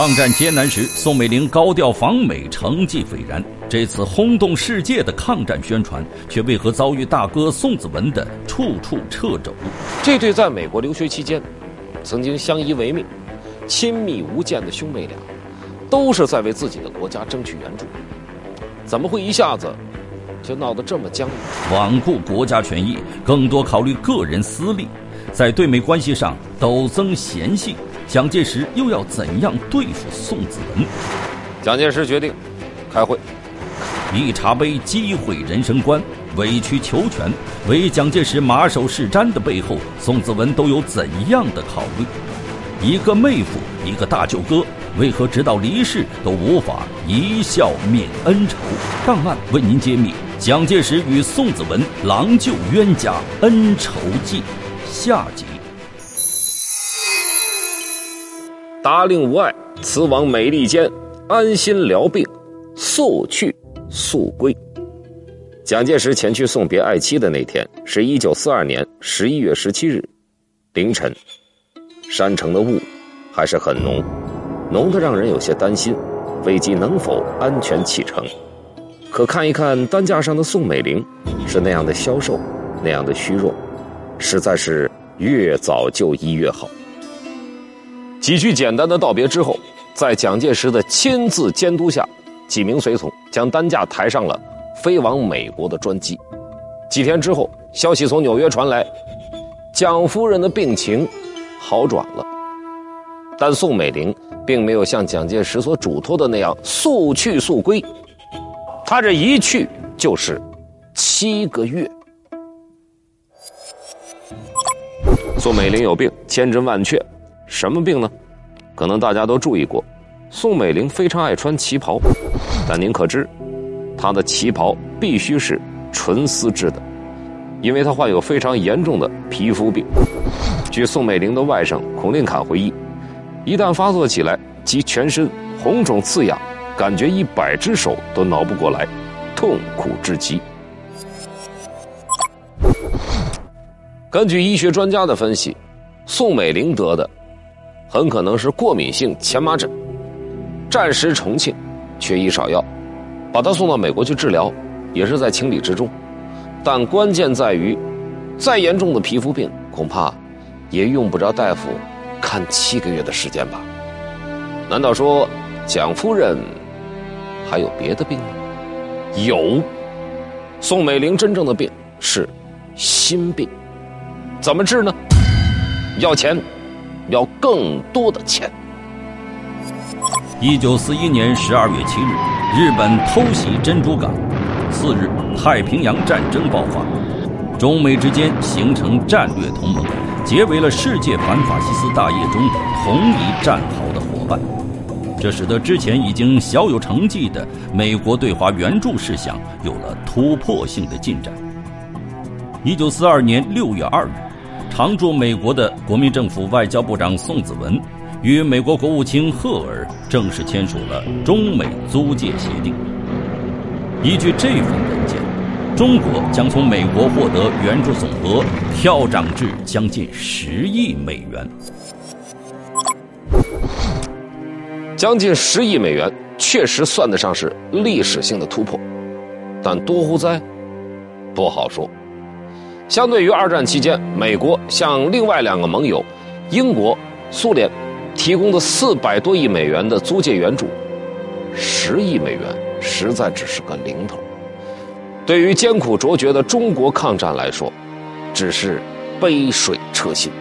抗战艰难时，宋美龄高调访美，成绩斐然。这次轰动世界的抗战宣传，却为何遭遇大哥宋子文的处处掣肘？这对在美国留学期间曾经相依为命、亲密无间的兄妹俩，都是在为自己的国家争取援助，怎么会一下子就闹得这么僵？罔顾国家权益，更多考虑个人私利，在对美关系上陡增嫌隙。蒋介石又要怎样对付宋子文？蒋介石决定开会。一茶杯击毁人生观，委曲求全，为蒋介石马首是瞻的背后，宋子文都有怎样的考虑？一个妹夫，一个大舅哥，为何直到离世都无法一笑泯恩仇？档案为您揭秘：蒋介石与宋子文郎舅冤家恩仇记下集。达令无碍，此往美利坚，安心疗病，速去速归。蒋介石前去送别爱妻的那天，是一九四二年十一月十七日凌晨。山城的雾还是很浓，浓得让人有些担心，飞机能否安全启程？可看一看担架上的宋美龄，是那样的消瘦，那样的虚弱，实在是越早就医越好。几句简单的道别之后，在蒋介石的亲自监督下，几名随从将担架抬上了飞往美国的专机。几天之后，消息从纽约传来，蒋夫人的病情好转了。但宋美龄并没有像蒋介石所嘱托的那样速去速归，她这一去就是七个月。宋美龄有病，千真万确。什么病呢？可能大家都注意过，宋美龄非常爱穿旗袍，但您可知，她的旗袍必须是纯丝织的，因为她患有非常严重的皮肤病。据宋美龄的外甥孔令侃回忆，一旦发作起来，即全身红肿刺痒，感觉一百只手都挠不过来，痛苦至极。根据医学专家的分析，宋美龄得的。很可能是过敏性荨麻疹，暂时重庆，缺医少药，把他送到美国去治疗，也是在情理之中。但关键在于，再严重的皮肤病，恐怕也用不着大夫看七个月的时间吧？难道说蒋夫人还有别的病吗？有，宋美龄真正的病是心病，怎么治呢？要钱。要更多的钱。一九四一年十二月七日，日本偷袭珍珠港，次日太平洋战争爆发，中美之间形成战略同盟，结为了世界反法西斯大业中同一战壕的伙伴。这使得之前已经小有成绩的美国对华援助事项有了突破性的进展。一九四二年六月二日。常驻美国的国民政府外交部长宋子文与美国国务卿赫尔正式签署了中美租借协定。依据这份文件，中国将从美国获得援助总额跳涨至将近十亿美元。将近十亿美元确实算得上是历史性的突破，但多乎哉？不好说。相对于二战期间，美国向另外两个盟友英国、苏联提供的四百多亿美元的租借援助，十亿美元实在只是个零头。对于艰苦卓绝的中国抗战来说，只是杯水车薪。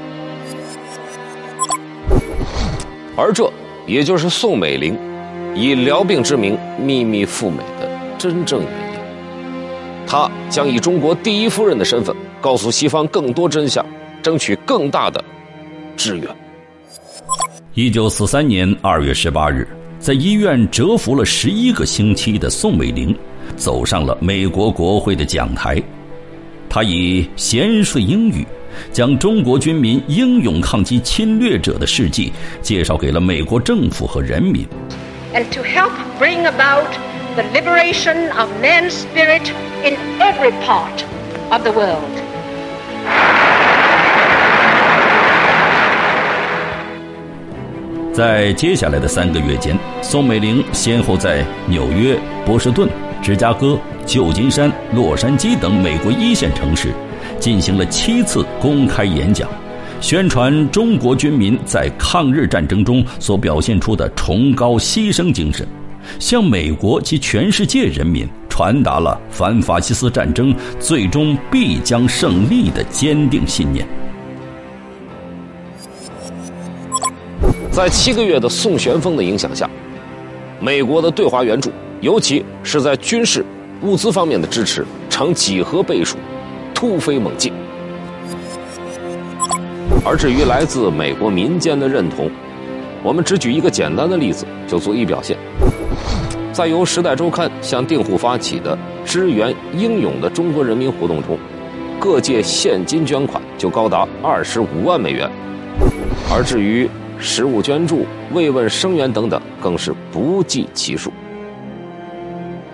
而这也就是宋美龄以疗病之名秘密赴美的真正原因。她将以中国第一夫人的身份。告诉西方更多真相，争取更大的支援。一九四三年二月十八日，在医院蛰伏了十一个星期的宋美龄，走上了美国国会的讲台。她以娴睡英语，将中国军民英勇抗击侵略者的事迹介绍给了美国政府和人民。And to help bring about the liberation of man's spirit in every part of the world. 在接下来的三个月间，宋美龄先后在纽约、波士顿、芝加哥、旧金山、洛杉矶等美国一线城市，进行了七次公开演讲，宣传中国军民在抗日战争中所表现出的崇高牺牲精神，向美国及全世界人民传达了反法西斯战争最终必将胜利的坚定信念。在七个月的宋旋风的影响下，美国的对华援助，尤其是在军事、物资方面的支持，呈几何倍数，突飞猛进。而至于来自美国民间的认同，我们只举一个简单的例子就足以表现。在由《时代周刊》向订户发起的支援英勇的中国人民活动中，各界现金捐款就高达二十五万美元，而至于。食物捐助、慰问生援等等，更是不计其数。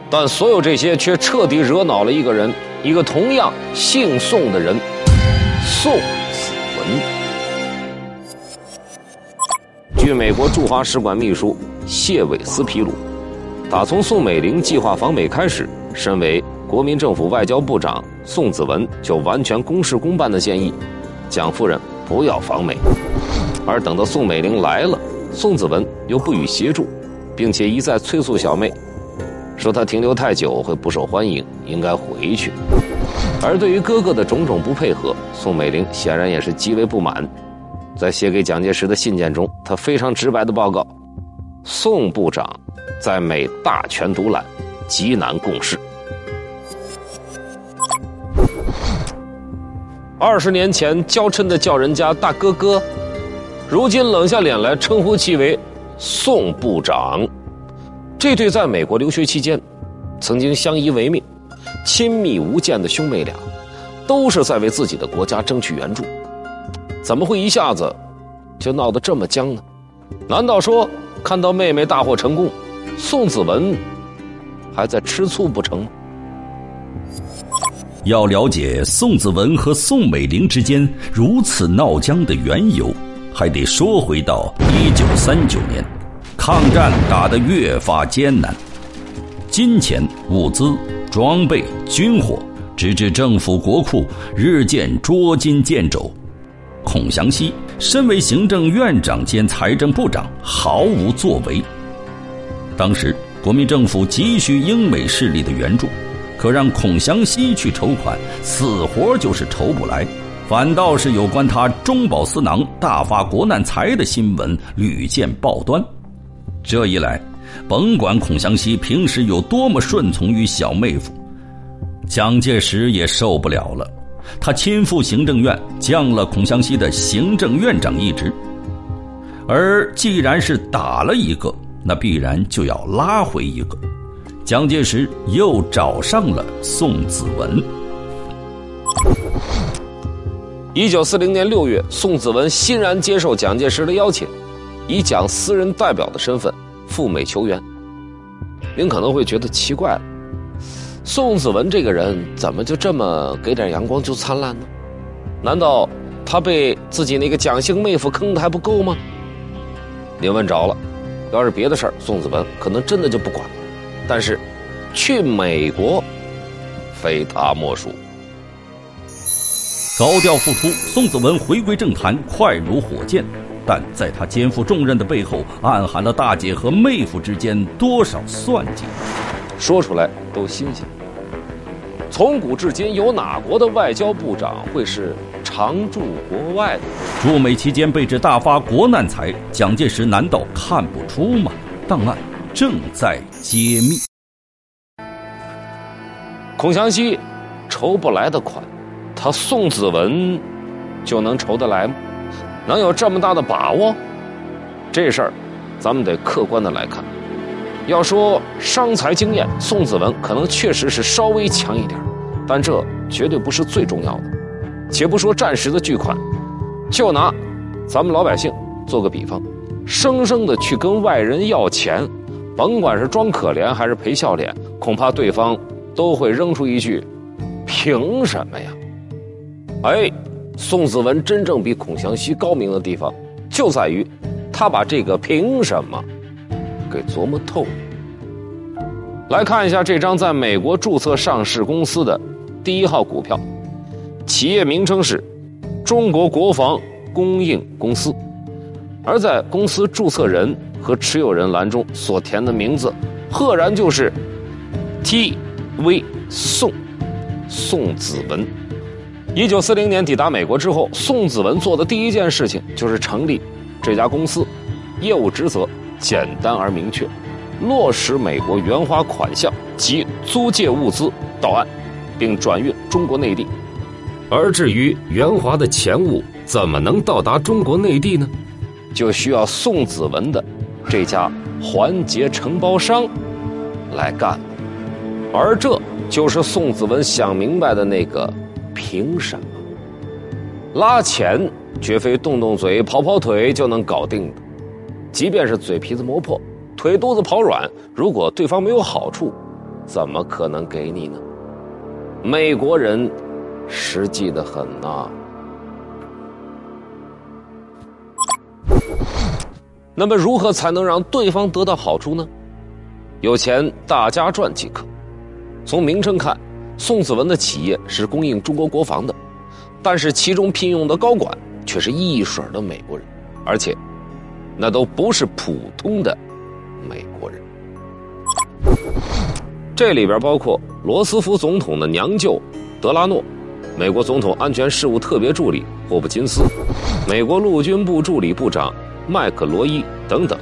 但所有这些却彻底惹恼了一个人，一个同样姓宋的人——宋子文。据美国驻华使馆秘书谢伟斯披露，打从宋美龄计划访美开始，身为国民政府外交部长宋子文就完全公事公办的建议蒋夫人不要访美。而等到宋美龄来了，宋子文又不予协助，并且一再催促小妹，说她停留太久会不受欢迎，应该回去。而对于哥哥的种种不配合，宋美龄显然也是极为不满。在写给蒋介石的信件中，他非常直白的报告：宋部长在美大权独揽，极难共事。二十年前娇嗔的叫人家大哥哥。如今冷下脸来称呼其为宋部长，这对在美国留学期间曾经相依为命、亲密无间的兄妹俩，都是在为自己的国家争取援助，怎么会一下子就闹得这么僵呢？难道说看到妹妹大获成功，宋子文还在吃醋不成吗？要了解宋子文和宋美龄之间如此闹僵的缘由。还得说回到一九三九年，抗战打得越发艰难，金钱、物资、装备、军火，直至政府国库日渐捉襟见肘。孔祥熙身为行政院长兼财政部长，毫无作为。当时国民政府急需英美势力的援助，可让孔祥熙去筹款，死活就是筹不来。反倒是有关他中饱私囊、大发国难财的新闻屡见报端。这一来，甭管孔祥熙平时有多么顺从于小妹夫，蒋介石也受不了了。他亲赴行政院，降了孔祥熙的行政院长一职。而既然是打了一个，那必然就要拉回一个。蒋介石又找上了宋子文。一九四零年六月，宋子文欣然接受蒋介石的邀请，以蒋私人代表的身份赴美求援。您可能会觉得奇怪了，宋子文这个人怎么就这么给点阳光就灿烂呢？难道他被自己那个蒋姓妹夫坑的还不够吗？您问着了，要是别的事儿，宋子文可能真的就不管了。但是，去美国，非他莫属。高调复出，宋子文回归政坛快如火箭，但在他肩负重任的背后，暗含了大姐和妹夫之间多少算计？说出来都新鲜。从古至今，有哪国的外交部长会是常驻国外的？驻美期间被指大发国难财，蒋介石难道看不出吗？档案正在揭秘。孔祥熙筹不来的款。他宋子文就能筹得来吗？能有这么大的把握？这事儿，咱们得客观的来看。要说商财经验，宋子文可能确实是稍微强一点，但这绝对不是最重要的。且不说战时的巨款，就拿咱们老百姓做个比方，生生的去跟外人要钱，甭管是装可怜还是赔笑脸，恐怕对方都会扔出一句：“凭什么呀？”哎，宋子文真正比孔祥熙高明的地方，就在于他把这个凭什么给琢磨透了。来看一下这张在美国注册上市公司的第一号股票，企业名称是中国国防供应公司，而在公司注册人和持有人栏中所填的名字，赫然就是 T.V. 宋宋子文。一九四零年抵达美国之后，宋子文做的第一件事情就是成立这家公司，业务职责简单而明确。落实美国援华款项及租借物资到岸，并转运中国内地。而至于援华的钱物怎么能到达中国内地呢？就需要宋子文的这家环节承包商来干了。而这就是宋子文想明白的那个凭什么？拉钱绝非动动嘴、跑跑腿就能搞定的，即便是嘴皮子磨破。腿肚子跑软，如果对方没有好处，怎么可能给你呢？美国人实际的很呐。那么如何才能让对方得到好处呢？有钱大家赚即可。从名称看，宋子文的企业是供应中国国防的，但是其中聘用的高管却是一水的美国人，而且那都不是普通的。美国人，这里边包括罗斯福总统的娘舅德拉诺，美国总统安全事务特别助理霍普金斯，美国陆军部助理部长麦克罗伊等等，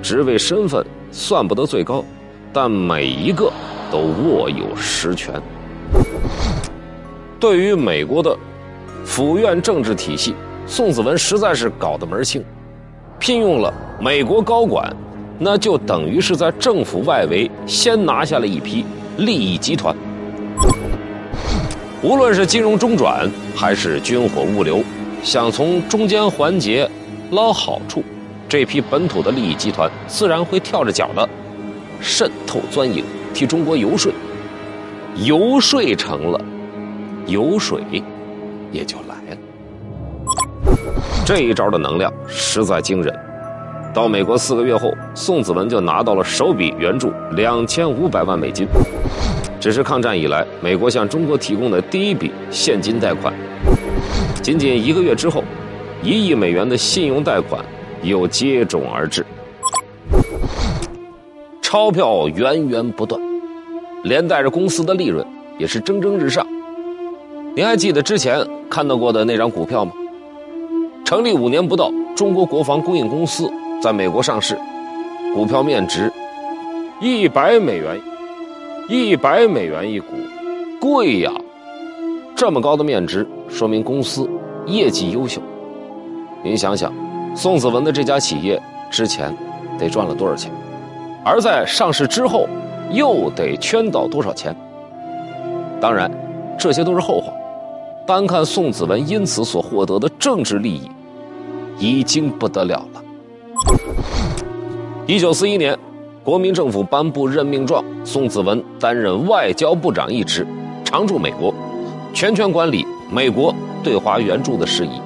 职位身份算不得最高，但每一个都握有实权。对于美国的府院政治体系，宋子文实在是搞得门清，聘用了美国高管。那就等于是在政府外围先拿下了一批利益集团，无论是金融中转还是军火物流，想从中间环节捞好处，这批本土的利益集团自然会跳着脚的渗透钻营，替中国游说，游说成了，油水也就来了。这一招的能量实在惊人。到美国四个月后，宋子文就拿到了首笔援助两千五百万美金，只是抗战以来美国向中国提供的第一笔现金贷款。仅仅一个月之后，一亿美元的信用贷款又接踵而至，钞票源源不断，连带着公司的利润也是蒸蒸日上。您还记得之前看到过的那张股票吗？成立五年不到，中国国防供应公司。在美国上市，股票面值一百美元，一百美元一股，贵呀！这么高的面值，说明公司业绩优秀。您想想，宋子文的这家企业之前得赚了多少钱，而在上市之后又得圈到多少钱？当然，这些都是后话。单看宋子文因此所获得的政治利益，已经不得了了。一九四一年，国民政府颁布任命状，宋子文担任外交部长一职，常驻美国，全权管理美国对华援助的事宜。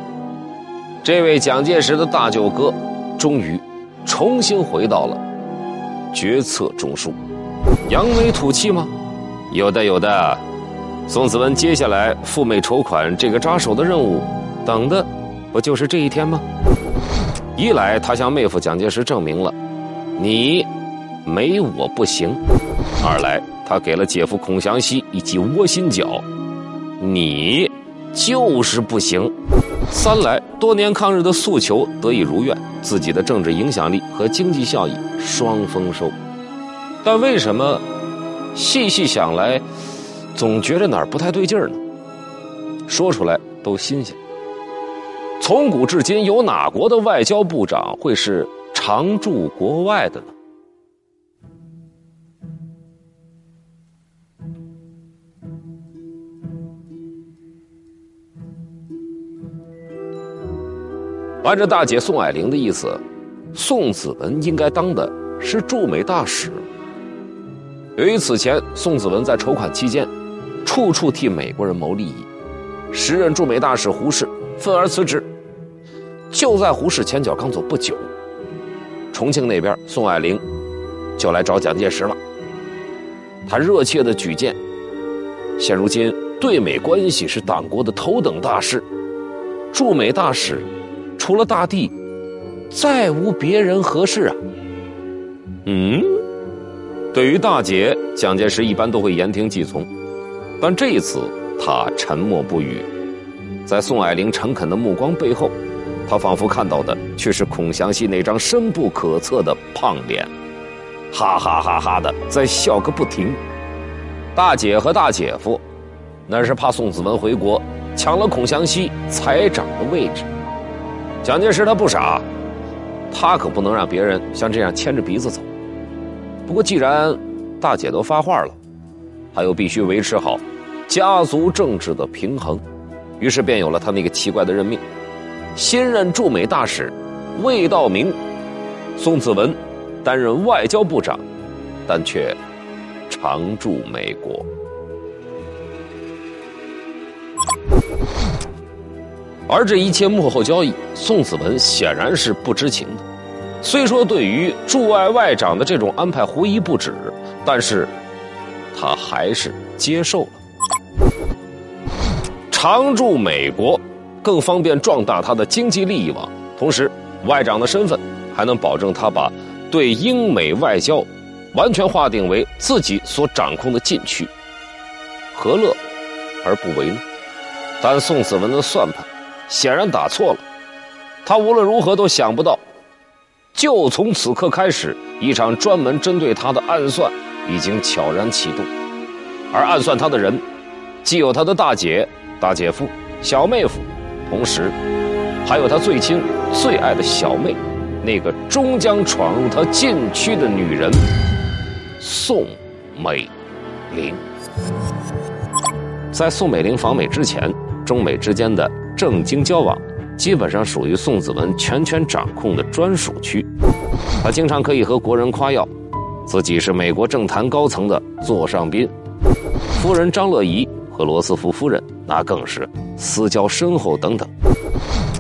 这位蒋介石的大舅哥，终于重新回到了决策中枢。扬眉吐气吗？有的，有的。宋子文接下来赴美筹款这个扎手的任务，等的不就是这一天吗？一来，他向妹夫蒋介石证明了，你没我不行；二来，他给了姐夫孔祥熙一记窝心脚，你就是不行；三来，多年抗日的诉求得以如愿，自己的政治影响力和经济效益双丰收。但为什么细细想来，总觉着哪儿不太对劲儿呢？说出来都新鲜。从古至今，有哪国的外交部长会是常驻国外的呢？按照大姐宋霭龄的意思，宋子文应该当的是驻美大使。由于此前宋子文在筹款期间，处处替美国人谋利益，时任驻美大使胡适愤而辞职。就在胡适前脚刚走不久，重庆那边宋霭龄就来找蒋介石了。他热切的举荐，现如今对美关系是党国的头等大事，驻美大使除了大帝，再无别人合适啊。嗯，对于大姐，蒋介石一般都会言听计从，但这一次他沉默不语，在宋霭龄诚恳的目光背后。他仿佛看到的却是孔祥熙那张深不可测的胖脸，哈哈哈哈的在笑个不停。大姐和大姐夫，那是怕宋子文回国抢了孔祥熙财长的位置。蒋介石他不傻，他可不能让别人像这样牵着鼻子走。不过既然大姐都发话了，他又必须维持好家族政治的平衡，于是便有了他那个奇怪的任命。新任驻美大使魏道明、宋子文担任外交部长，但却常驻美国。而这一切幕后交易，宋子文显然是不知情的。虽说对于驻外外长的这种安排狐疑不止，但是他还是接受了。常驻美国。更方便壮大他的经济利益网，同时外长的身份还能保证他把对英美外交完全划定为自己所掌控的禁区，何乐而不为呢？但宋子文的算盘显然打错了，他无论如何都想不到，就从此刻开始，一场专门针对他的暗算已经悄然启动，而暗算他的人，既有他的大姐、大姐夫、小妹夫。同时，还有他最亲、最爱的小妹，那个终将闯入他禁区的女人宋美龄。在宋美龄访美之前，中美之间的政经交往，基本上属于宋子文全权掌控的专属区。他经常可以和国人夸耀，自己是美国政坛高层的座上宾。夫人张乐怡和罗斯福夫人。那更是私交深厚等等，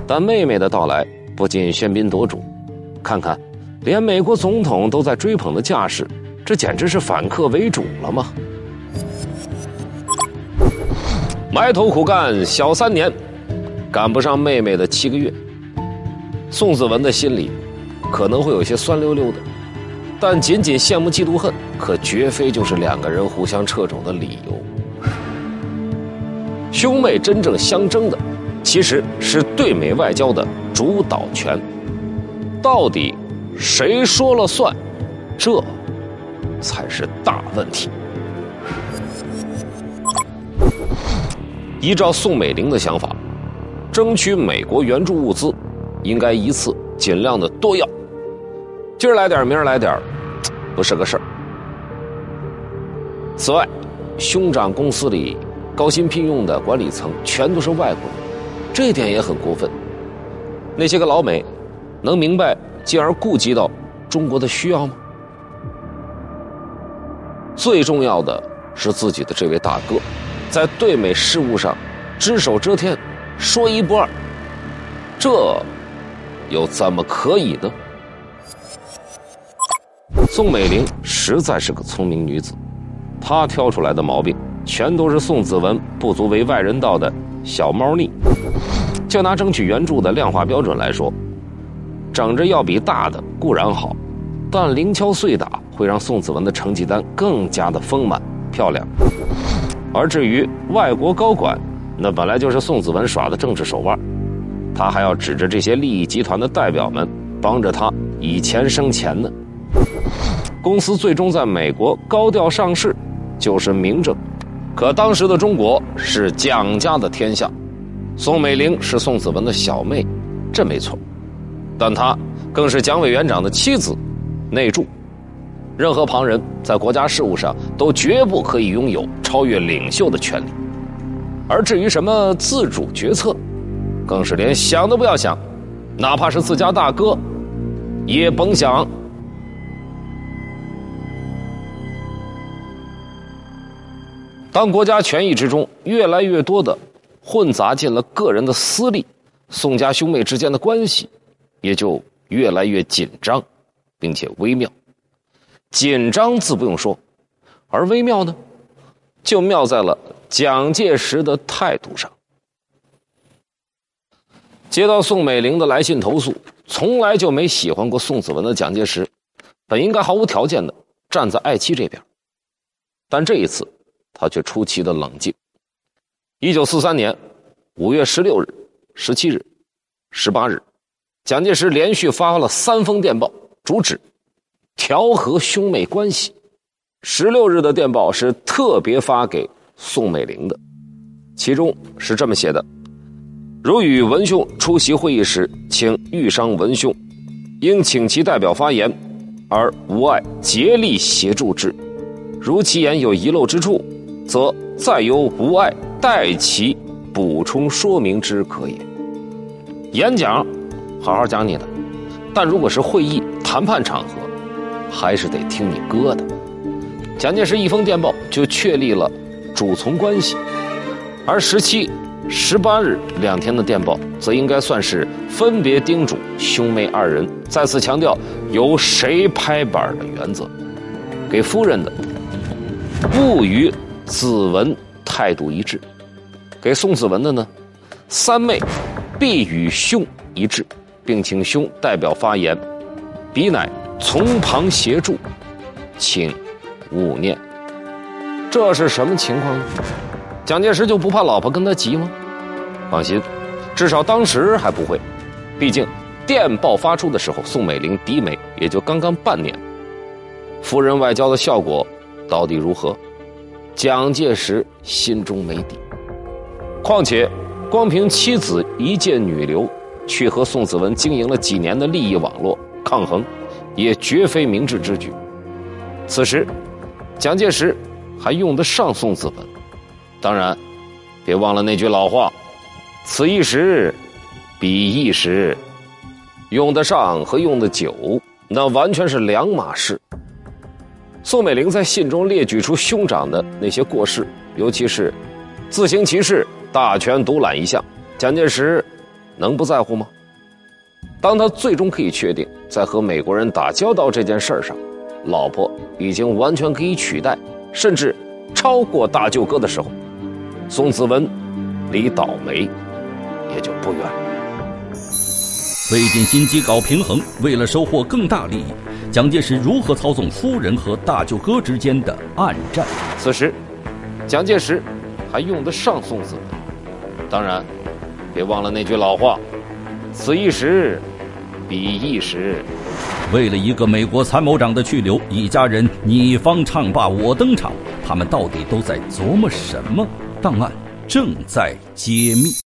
但妹妹的到来不禁喧宾夺主。看看，连美国总统都在追捧的架势，这简直是反客为主了吗？埋头苦干小三年，赶不上妹妹的七个月。宋子文的心里可能会有些酸溜溜的，但仅仅羡慕嫉妒恨，可绝非就是两个人互相掣肘的理由。兄妹真正相争的，其实是对美外交的主导权。到底谁说了算？这才是大问题。依照宋美龄的想法，争取美国援助物资，应该一次尽量的多要，今儿来点明儿来点不是个事儿。此外，兄长公司里。高薪聘用的管理层全都是外国人，这点也很过分。那些个老美能明白进而顾及到中国的需要吗？最重要的是自己的这位大哥，在对美事务上只手遮天，说一不二，这又怎么可以呢？宋美龄实在是个聪明女子，她挑出来的毛病。全都是宋子文不足为外人道的小猫腻。就拿争取援助的量化标准来说，整着要比大的固然好，但零敲碎打会让宋子文的成绩单更加的丰满漂亮。而至于外国高管，那本来就是宋子文耍的政治手腕，他还要指着这些利益集团的代表们帮着他以钱生钱呢。公司最终在美国高调上市，就是明证。可当时的中国是蒋家的天下，宋美龄是宋子文的小妹，这没错，但她更是蒋委员长的妻子，内助。任何旁人在国家事务上都绝不可以拥有超越领袖的权利，而至于什么自主决策，更是连想都不要想，哪怕是自家大哥，也甭想。当国家权益之中越来越多的混杂进了个人的私利，宋家兄妹之间的关系也就越来越紧张，并且微妙。紧张自不用说，而微妙呢，就妙在了蒋介石的态度上。接到宋美龄的来信投诉，从来就没喜欢过宋子文的蒋介石，本应该毫无条件的站在爱妻这边，但这一次他却出奇的冷静。一九四三年五月十六日、十七日、十八日，蒋介石连续发了三封电报，主旨调和兄妹关系。十六日的电报是特别发给宋美龄的，其中是这么写的。如与文兄出席会议时，请豫商文兄，应请其代表发言，而无爱竭力协助之。如其言有遗漏之处，则再由无爱代其补充说明之可也。演讲，好好讲你的；但如果是会议谈判场合，还是得听你哥的。蒋介石一封电报就确立了主从关系，而十七。十八日两天的电报，则应该算是分别叮嘱兄妹二人，再次强调由谁拍板的原则。给夫人的，不与子文态度一致；给宋子文的呢，三妹必与兄一致，并请兄代表发言，彼乃从旁协助，请勿念。这是什么情况呢？蒋介石就不怕老婆跟他急吗？放心，至少当时还不会。毕竟，电报发出的时候，宋美龄嫡美也就刚刚半年。夫人外交的效果到底如何？蒋介石心中没底。况且，光凭妻子一介女流，去和宋子文经营了几年的利益网络抗衡，也绝非明智之举。此时，蒋介石还用得上宋子文。当然，别忘了那句老话：“此一时，彼一时。”用得上和用得久，那完全是两码事。宋美龄在信中列举出兄长的那些过失，尤其是自行其事、大权独揽一项，蒋介石能不在乎吗？当他最终可以确定，在和美国人打交道这件事上，老婆已经完全可以取代，甚至超过大舅哥的时候。宋子文离倒霉也就不远。费尽心机搞平衡，为了收获更大利益，蒋介石如何操纵夫人和大舅哥之间的暗战？此时，蒋介石还用得上宋子文。当然，别忘了那句老话：“此一时，彼一时。”为了一个美国参谋长的去留，一家人你方唱罢我登场，他们到底都在琢磨什么？档案正在揭秘。